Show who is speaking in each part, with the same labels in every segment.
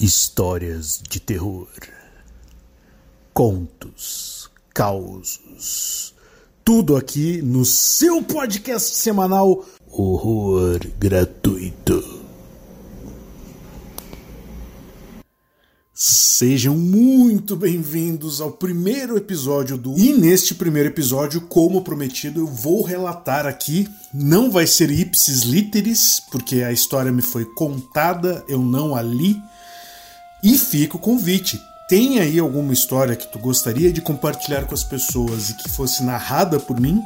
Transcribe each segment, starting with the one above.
Speaker 1: Histórias de terror, contos, causos, tudo aqui no seu podcast semanal Horror Gratuito. Sejam muito bem-vindos ao primeiro episódio do. E neste primeiro episódio, como prometido, eu vou relatar aqui. Não vai ser ipsis literis, porque a história me foi contada, eu não a li. E fica o convite. Tem aí alguma história que tu gostaria de compartilhar com as pessoas e que fosse narrada por mim?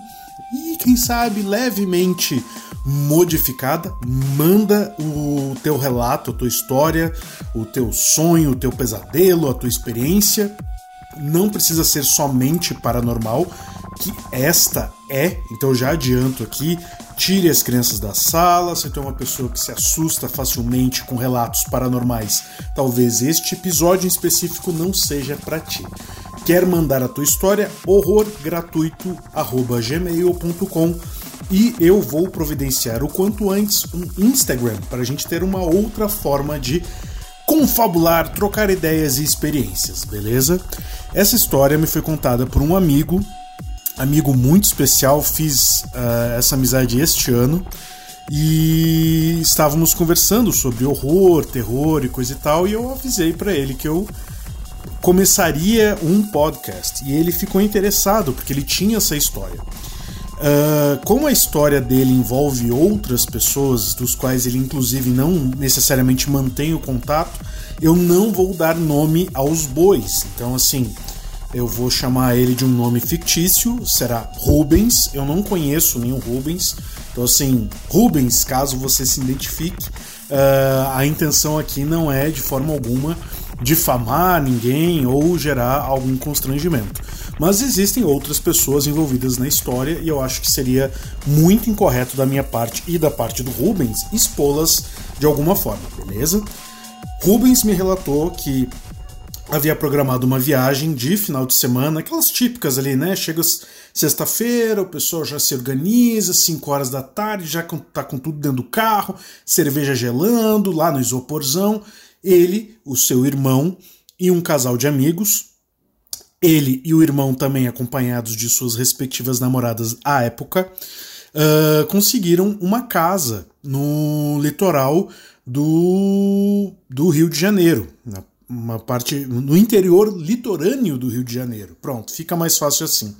Speaker 1: E quem sabe levemente modificada, manda o teu relato, a tua história, o teu sonho, o teu pesadelo, a tua experiência. Não precisa ser somente paranormal, que esta é, então já adianto aqui, tire as crianças da sala, se é uma pessoa que se assusta facilmente com relatos paranormais, talvez este episódio em específico não seja para ti. Quer mandar a tua história? horrorgratuito@gmail.com e eu vou providenciar o quanto antes um Instagram para a gente ter uma outra forma de confabular, trocar ideias e experiências, beleza? Essa história me foi contada por um amigo, amigo muito especial, fiz uh, essa amizade este ano e estávamos conversando sobre horror, terror e coisa e tal, e eu avisei para ele que eu começaria um podcast e ele ficou interessado porque ele tinha essa história. Uh, como a história dele envolve outras pessoas, dos quais ele inclusive não necessariamente mantém o contato, eu não vou dar nome aos bois. Então, assim, eu vou chamar ele de um nome fictício, será Rubens. Eu não conheço nenhum Rubens. Então, assim, Rubens, caso você se identifique, uh, a intenção aqui não é de forma alguma difamar ninguém ou gerar algum constrangimento. Mas existem outras pessoas envolvidas na história e eu acho que seria muito incorreto da minha parte e da parte do Rubens expô-las de alguma forma, beleza? Rubens me relatou que havia programado uma viagem de final de semana, aquelas típicas ali, né? Chega sexta-feira, o pessoal já se organiza, 5 horas da tarde, já tá com tudo dentro do carro, cerveja gelando, lá no isoporzão. Ele, o seu irmão e um casal de amigos ele e o irmão, também acompanhados de suas respectivas namoradas à época, uh, conseguiram uma casa no litoral do, do Rio de Janeiro, uma parte no interior litorâneo do Rio de Janeiro. Pronto, fica mais fácil assim.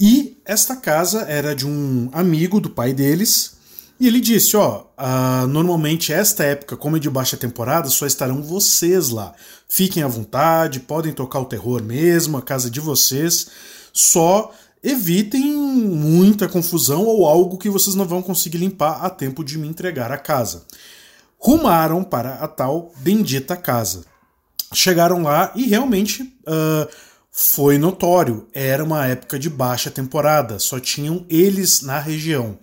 Speaker 1: E esta casa era de um amigo do pai deles, e ele disse: Ó, uh, normalmente esta época, como é de baixa temporada, só estarão vocês lá. Fiquem à vontade, podem tocar o terror mesmo, a casa de vocês. Só evitem muita confusão ou algo que vocês não vão conseguir limpar a tempo de me entregar a casa. Rumaram para a tal bendita casa. Chegaram lá e realmente uh, foi notório. Era uma época de baixa temporada, só tinham eles na região.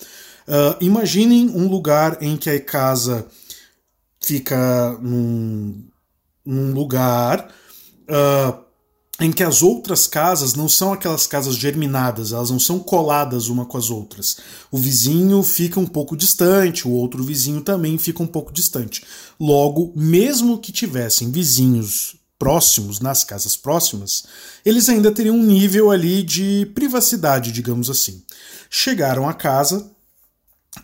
Speaker 1: Uh, imaginem um lugar em que a casa fica num, num lugar uh, em que as outras casas não são aquelas casas germinadas, elas não são coladas uma com as outras. O vizinho fica um pouco distante, o outro vizinho também fica um pouco distante. Logo, mesmo que tivessem vizinhos próximos, nas casas próximas, eles ainda teriam um nível ali de privacidade, digamos assim. Chegaram à casa,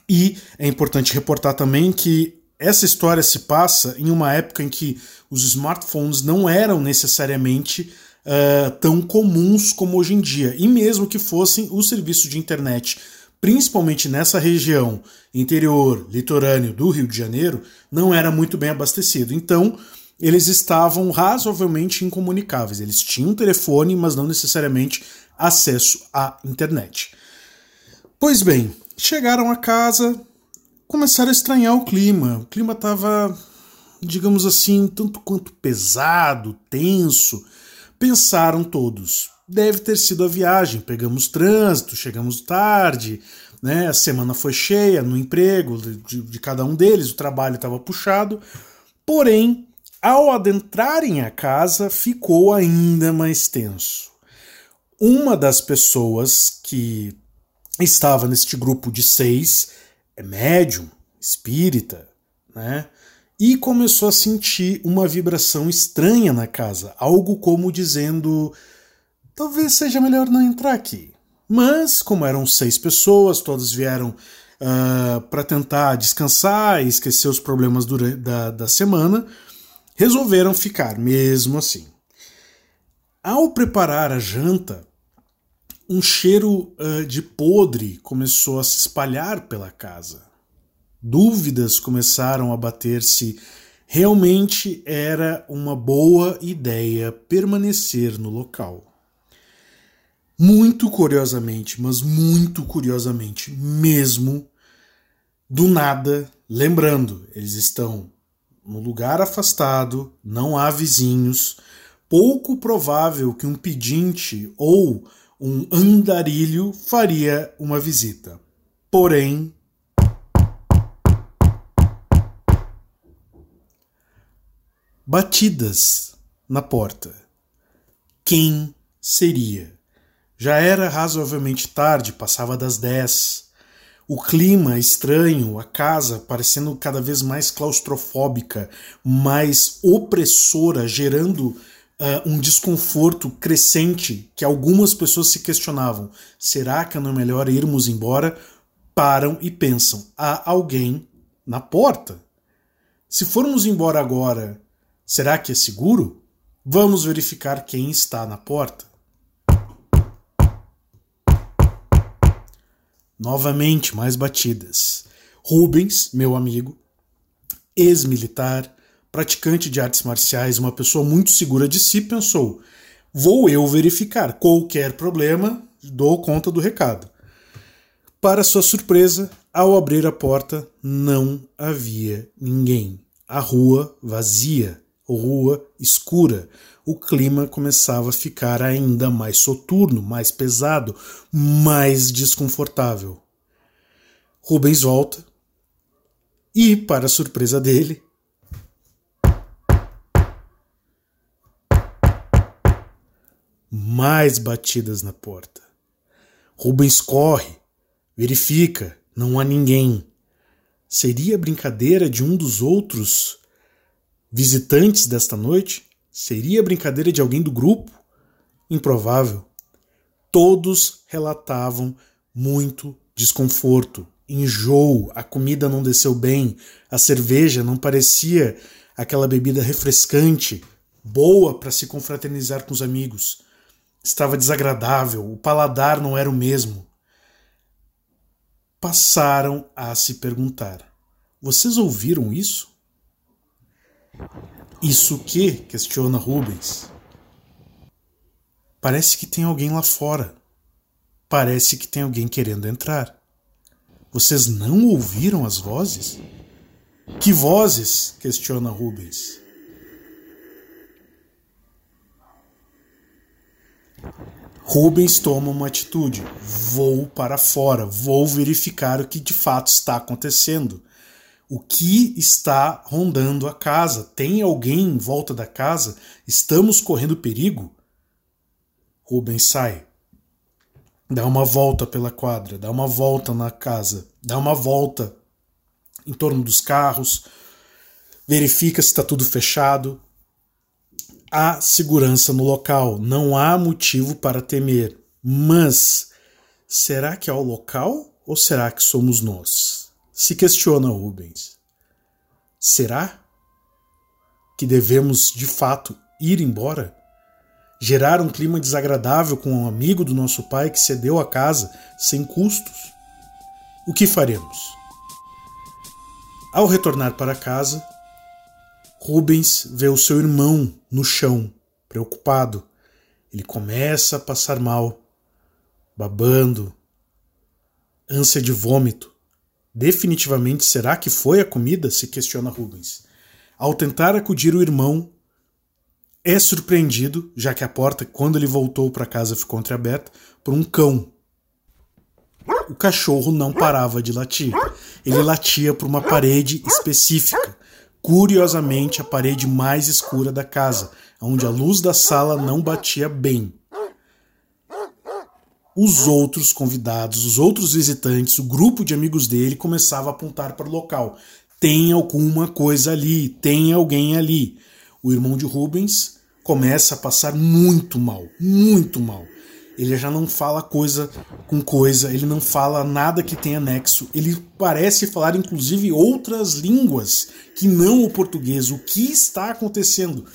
Speaker 1: e é importante reportar também que essa história se passa em uma época em que os smartphones não eram necessariamente uh, tão comuns como hoje em dia. E mesmo que fossem os serviços de internet, principalmente nessa região interior, litorâneo do Rio de Janeiro, não era muito bem abastecido. Então, eles estavam razoavelmente incomunicáveis. Eles tinham telefone, mas não necessariamente acesso à internet. Pois bem, Chegaram a casa, começaram a estranhar o clima. O clima estava, digamos assim, tanto quanto pesado, tenso. Pensaram todos. Deve ter sido a viagem. Pegamos trânsito, chegamos tarde, né? A semana foi cheia no emprego de, de cada um deles, o trabalho estava puxado. Porém, ao adentrarem a casa, ficou ainda mais tenso. Uma das pessoas que estava neste grupo de seis, é médium, espírita, né? E começou a sentir uma vibração estranha na casa, algo como dizendo: talvez seja melhor não entrar aqui. Mas, como eram seis pessoas, todas vieram uh, ah, para tentar descansar e esquecer os problemas durante, da, da semana, resolveram ficar mesmo assim. Ao preparar a janta, um cheiro uh, de podre começou a se espalhar pela casa. Dúvidas começaram a bater se realmente era uma boa ideia permanecer no local. Muito curiosamente, mas muito curiosamente mesmo, do nada, lembrando, eles estão no lugar afastado, não há vizinhos, pouco provável que um pedinte ou um andarilho faria uma visita. Porém, batidas na porta. Quem seria? Já era razoavelmente tarde, passava das dez. O clima estranho, a casa parecendo cada vez mais claustrofóbica, mais opressora, gerando uh, um desconforto crescente que algumas pessoas se questionavam: será que não é melhor irmos embora? Param e pensam: há alguém na porta. Se formos embora agora Será que é seguro? Vamos verificar quem está na porta. Novamente, mais batidas. Rubens, meu amigo, ex-militar, praticante de artes marciais, uma pessoa muito segura de si, pensou: vou eu verificar. Qualquer problema, dou conta do recado. Para sua surpresa, ao abrir a porta, não havia ninguém. A rua vazia rua escura, o clima começava a ficar ainda mais soturno, mais pesado, mais desconfortável. Rubens volta e, para surpresa dele, mais batidas na porta. Rubens corre, verifica, não há ninguém. Seria brincadeira de um dos outros visitantes desta noite? Seria brincadeira de alguém do grupo? Improvável. Todos relatavam muito desconforto, enjoo, a comida não desceu bem, a cerveja não parecia aquela bebida refrescante, boa para se confraternizar com os amigos. Estava desagradável, o paladar não era o mesmo. Passaram a se perguntar: Vocês ouviram isso? Isso que? questiona Rubens. Parece que tem alguém lá fora. Parece que tem alguém querendo entrar. Vocês não ouviram as vozes? Que vozes? questiona Rubens. Rubens toma uma atitude. Vou para fora, vou verificar o que de fato está acontecendo o que está rondando a casa. Tem alguém em volta da casa? Estamos correndo perigo? Rubens sai. Dá uma volta pela quadra, dá uma volta na casa, dá uma volta em torno dos carros, verifica se está tudo fechado. Há segurança no local, não há motivo para temer. Mas será que é o local ou será que somos nós? Se questiona Rubens: será que devemos de fato ir embora? Gerar um clima desagradável com um amigo do nosso pai que cedeu a casa sem custos? O que faremos? Ao retornar para casa, Rubens vê o seu irmão no chão, preocupado. Ele começa a passar mal, babando, ânsia de vômito. Definitivamente, será que foi a comida? se questiona Rubens. Ao tentar acudir o irmão, é surpreendido, já que a porta, quando ele voltou para casa, ficou entreaberta, por um cão. O cachorro não parava de latir. Ele latia por uma parede específica, curiosamente a parede mais escura da casa, onde a luz da sala não batia bem os outros convidados, os outros visitantes, o grupo de amigos dele começava a apontar para o local. Tem alguma coisa ali, tem alguém ali. O irmão de Rubens começa a passar muito mal, muito mal. Ele já não fala coisa com coisa, ele não fala nada que tenha nexo. Ele parece falar inclusive outras línguas que não o português. O que está acontecendo?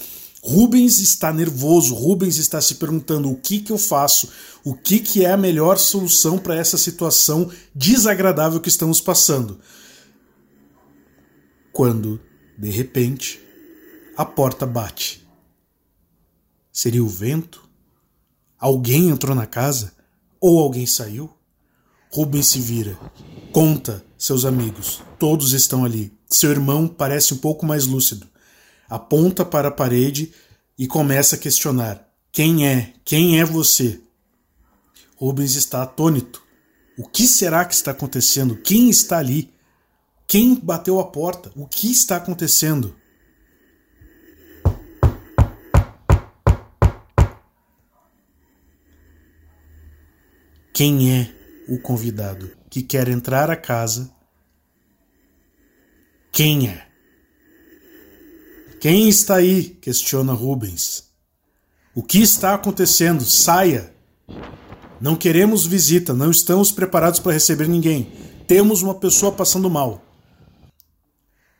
Speaker 1: Rubens está nervoso, Rubens está se perguntando o que, que eu faço, o que, que é a melhor solução para essa situação desagradável que estamos passando. Quando, de repente, a porta bate. Seria o vento? Alguém entrou na casa? Ou alguém saiu? Rubens se vira. Conta seus amigos. Todos estão ali. Seu irmão parece um pouco mais lúcido aponta para a parede e começa a questionar: Quem é? Quem é você? Rubens está atônito. O que será que está acontecendo? Quem está ali? Quem bateu a porta? O que está acontecendo? Quem é o convidado que quer entrar à casa? Quem é? Quem está aí? questiona Rubens. O que está acontecendo? Saia! Não queremos visita, não estamos preparados para receber ninguém. Temos uma pessoa passando mal.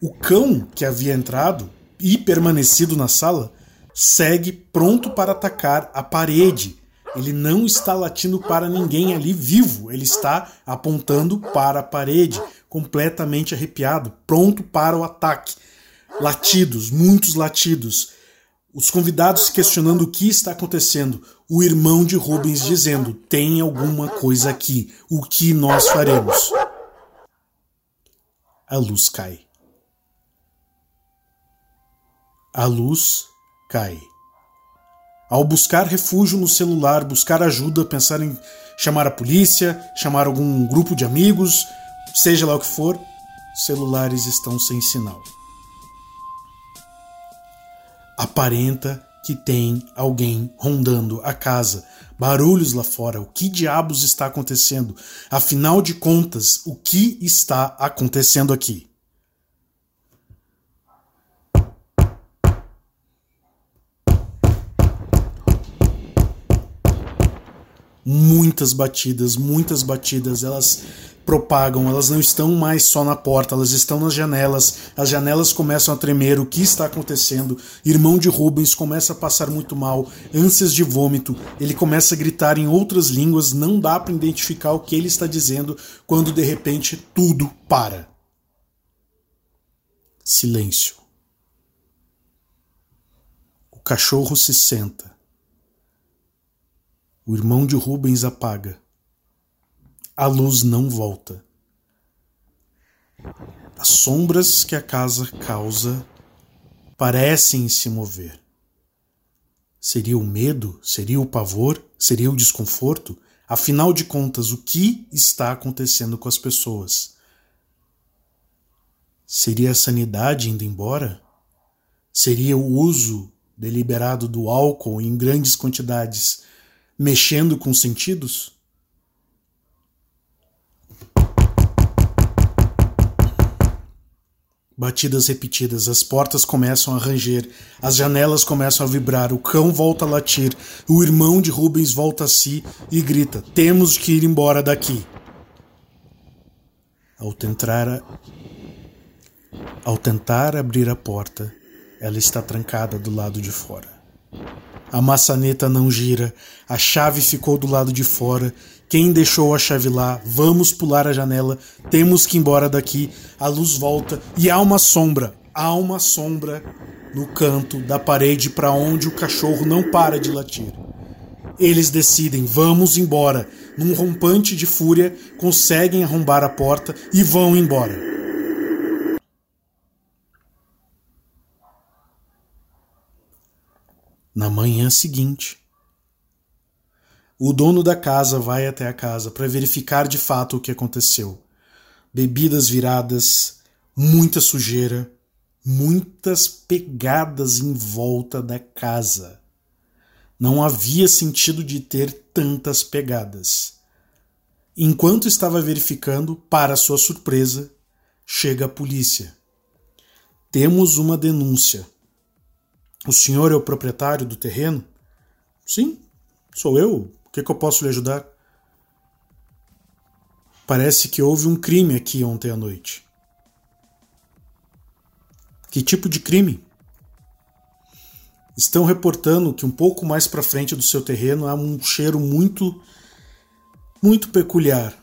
Speaker 1: O cão que havia entrado e permanecido na sala segue pronto para atacar a parede. Ele não está latindo para ninguém ali vivo, ele está apontando para a parede, completamente arrepiado, pronto para o ataque latidos, muitos latidos. Os convidados questionando o que está acontecendo. O irmão de Rubens dizendo: tem alguma coisa aqui. O que nós faremos? A luz cai. A luz cai. Ao buscar refúgio no celular, buscar ajuda, pensar em chamar a polícia, chamar algum grupo de amigos, seja lá o que for, celulares estão sem sinal aparenta que tem alguém rondando a casa. Barulhos lá fora. O que diabos está acontecendo? Afinal de contas, o que está acontecendo aqui? Muitas batidas, muitas batidas. Elas propagam, elas não estão mais só na porta, elas estão nas janelas, as janelas começam a tremer, o que está acontecendo? Irmão de Rubens começa a passar muito mal, ânsias de vômito, ele começa a gritar em outras línguas, não dá para identificar o que ele está dizendo quando de repente tudo para. Silêncio. O cachorro se senta. O irmão de Rubens apaga a luz não volta. As sombras que a casa causa parecem se mover. Seria o medo? Seria o pavor? Seria o desconforto? Afinal de contas, o que está acontecendo com as pessoas? Seria a sanidade indo embora? Seria o uso deliberado do álcool em grandes quantidades mexendo com os sentidos? Batidas repetidas, as portas começam a ranger, as janelas começam a vibrar, o cão volta a latir, o irmão de Rubens volta a si e grita: Temos que ir embora daqui. Ao tentar, a... Ao tentar abrir a porta, ela está trancada do lado de fora. A maçaneta não gira, a chave ficou do lado de fora quem deixou a chave lá? Vamos pular a janela. Temos que ir embora daqui. A luz volta e há uma sombra. Há uma sombra no canto da parede para onde o cachorro não para de latir. Eles decidem, vamos embora. Num rompante de fúria, conseguem arrombar a porta e vão embora. Na manhã seguinte, o dono da casa vai até a casa para verificar de fato o que aconteceu. Bebidas viradas, muita sujeira, muitas pegadas em volta da casa. Não havia sentido de ter tantas pegadas. Enquanto estava verificando, para sua surpresa, chega a polícia. Temos uma denúncia. O senhor é o proprietário do terreno? Sim, sou eu. O que, que eu posso lhe ajudar? Parece que houve um crime aqui ontem à noite. Que tipo de crime? Estão reportando que um pouco mais para frente do seu terreno há um cheiro muito muito peculiar,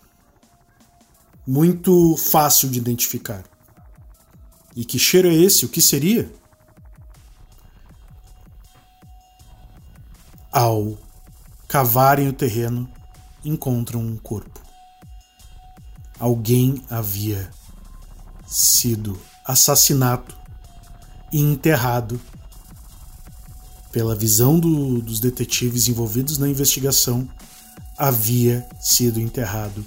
Speaker 1: muito fácil de identificar. E que cheiro é esse? O que seria? Ao cavarem o terreno, encontram um corpo. Alguém havia sido assassinado e enterrado pela visão do, dos detetives envolvidos na investigação, havia sido enterrado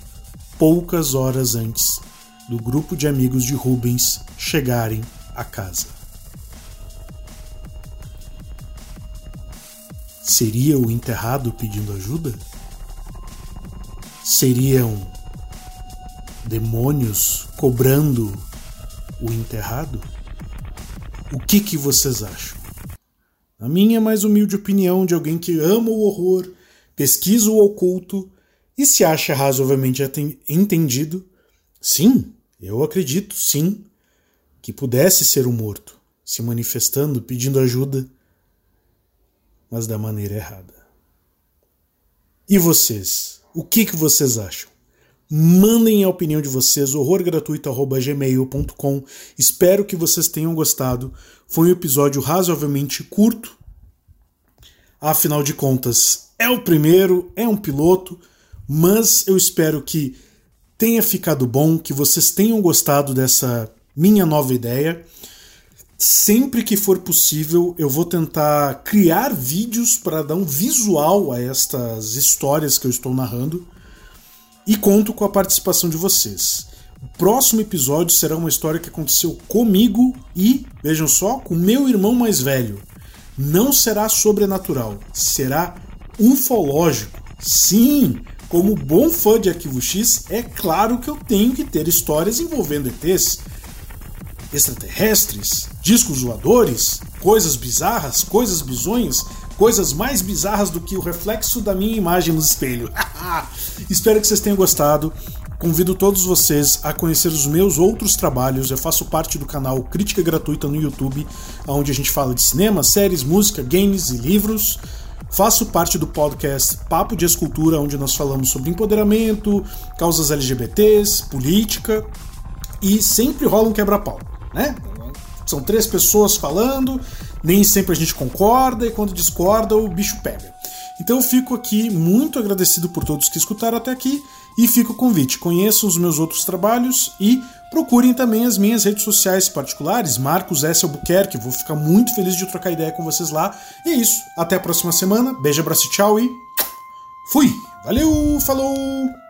Speaker 1: poucas horas antes do grupo de amigos de Rubens chegarem à casa. Seria o enterrado pedindo ajuda? Seriam demônios cobrando o enterrado? O que, que vocês acham? A minha mais humilde opinião de alguém que ama o horror, pesquisa o oculto e se acha razoavelmente entendido, sim, eu acredito, sim, que pudesse ser um morto, se manifestando, pedindo ajuda mas da maneira errada. E vocês? O que, que vocês acham? Mandem a opinião de vocês, horrorgratuito.gmail.com. Espero que vocês tenham gostado. Foi um episódio razoavelmente curto. Afinal de contas, é o primeiro, é um piloto, mas eu espero que tenha ficado bom, que vocês tenham gostado dessa minha nova ideia sempre que for possível, eu vou tentar criar vídeos para dar um visual a estas histórias que eu estou narrando e conto com a participação de vocês. O próximo episódio será uma história que aconteceu comigo e, vejam só, com meu irmão mais velho. Não será sobrenatural, será ufológico. Sim, como bom fã de Arquivo X, é claro que eu tenho que ter histórias envolvendo ETs extraterrestres, discos voadores, coisas bizarras, coisas bizonhas, coisas mais bizarras do que o reflexo da minha imagem no espelho. Espero que vocês tenham gostado. Convido todos vocês a conhecer os meus outros trabalhos. Eu faço parte do canal Crítica Gratuita no YouTube, onde a gente fala de cinema, séries, música, games e livros. Faço parte do podcast Papo de Escultura, onde nós falamos sobre empoderamento, causas LGBTs, política e sempre rola um quebra-pau né? São três pessoas falando, nem sempre a gente concorda e quando discorda o bicho pega. Então eu fico aqui muito agradecido por todos que escutaram até aqui e fica o convite. Conheçam os meus outros trabalhos e procurem também as minhas redes sociais particulares, Marcos S. Albuquerque. Vou ficar muito feliz de trocar ideia com vocês lá. E é isso. Até a próxima semana. Beijo, abraço, tchau e fui. Valeu, falou!